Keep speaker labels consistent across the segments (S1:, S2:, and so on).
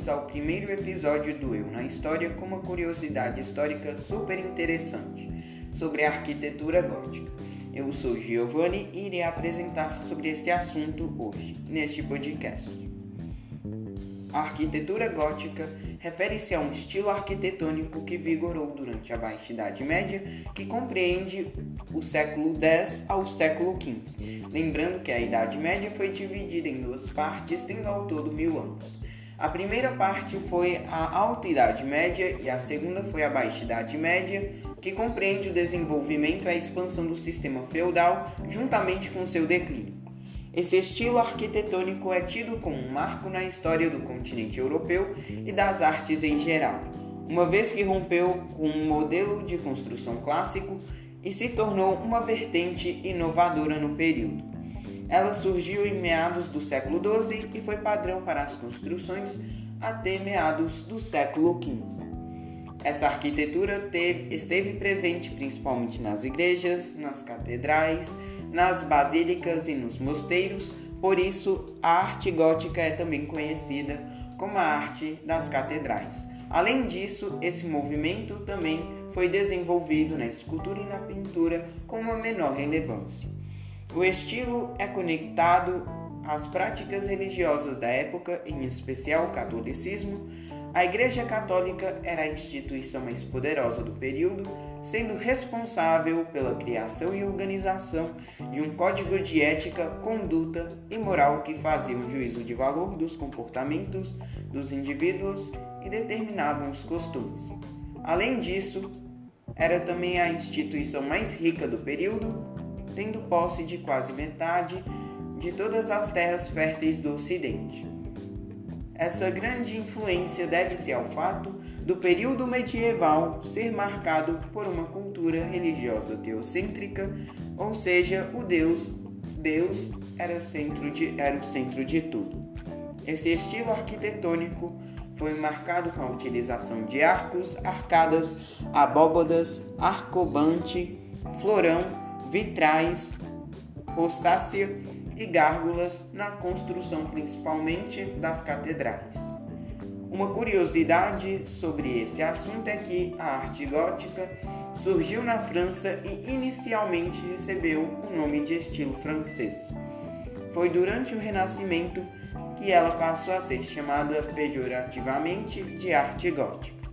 S1: bem-vindos ao primeiro episódio do Eu na História com uma curiosidade histórica super interessante sobre a arquitetura gótica. Eu sou Giovanni e irei apresentar sobre esse assunto hoje, neste podcast. A arquitetura gótica refere-se a um estilo arquitetônico que vigorou durante a Baixa Idade Média, que compreende o século X ao século XV. Lembrando que a Idade Média foi dividida em duas partes, tendo ao todo mil anos. A primeira parte foi a Alta Idade Média e a segunda foi a Baixa Idade Média, que compreende o desenvolvimento e a expansão do sistema feudal juntamente com seu declínio. Esse estilo arquitetônico é tido como um marco na história do continente europeu e das artes em geral, uma vez que rompeu com um modelo de construção clássico e se tornou uma vertente inovadora no período. Ela surgiu em meados do século XII e foi padrão para as construções até meados do século XV. Essa arquitetura teve, esteve presente principalmente nas igrejas, nas catedrais, nas basílicas e nos mosteiros, por isso a arte gótica é também conhecida como a arte das catedrais. Além disso, esse movimento também foi desenvolvido na escultura e na pintura com uma menor relevância. O estilo é conectado às práticas religiosas da época, em especial o catolicismo, a Igreja Católica era a instituição mais poderosa do período, sendo responsável pela criação e organização de um código de ética, conduta e moral que fazia um juízo de valor dos comportamentos dos indivíduos e determinavam os costumes. Além disso, era também a instituição mais rica do período, tendo posse de quase metade de todas as terras férteis do Ocidente. Essa grande influência deve-se ao fato do período medieval ser marcado por uma cultura religiosa teocêntrica, ou seja, o Deus, Deus era, centro de, era o centro de tudo. Esse estilo arquitetônico foi marcado com a utilização de arcos, arcadas, abóbodas, arcobante, florão, vitrais, rosácea e gárgulas na construção principalmente das catedrais. Uma curiosidade sobre esse assunto é que a arte gótica surgiu na França e inicialmente recebeu o nome de estilo francês. Foi durante o Renascimento que ela passou a ser chamada pejorativamente de arte gótica.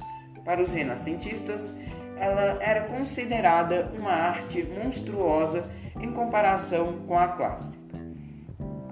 S1: Para os renascentistas, ela era considerada uma arte monstruosa em comparação com a clássica.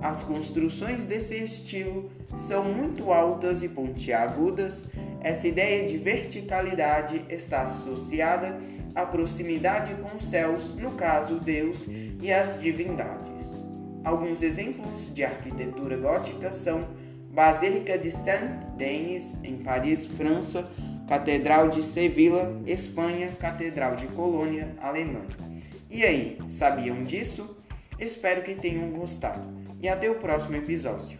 S1: As construções desse estilo são muito altas e pontiagudas. Essa ideia de verticalidade está associada à proximidade com os céus, no caso Deus e as divindades. Alguns exemplos de arquitetura gótica são Basílica de Saint-Denis, em Paris, França, Catedral de Sevilla, Espanha, Catedral de Colônia, Alemanha. E aí, sabiam disso? Espero que tenham gostado e até o próximo episódio.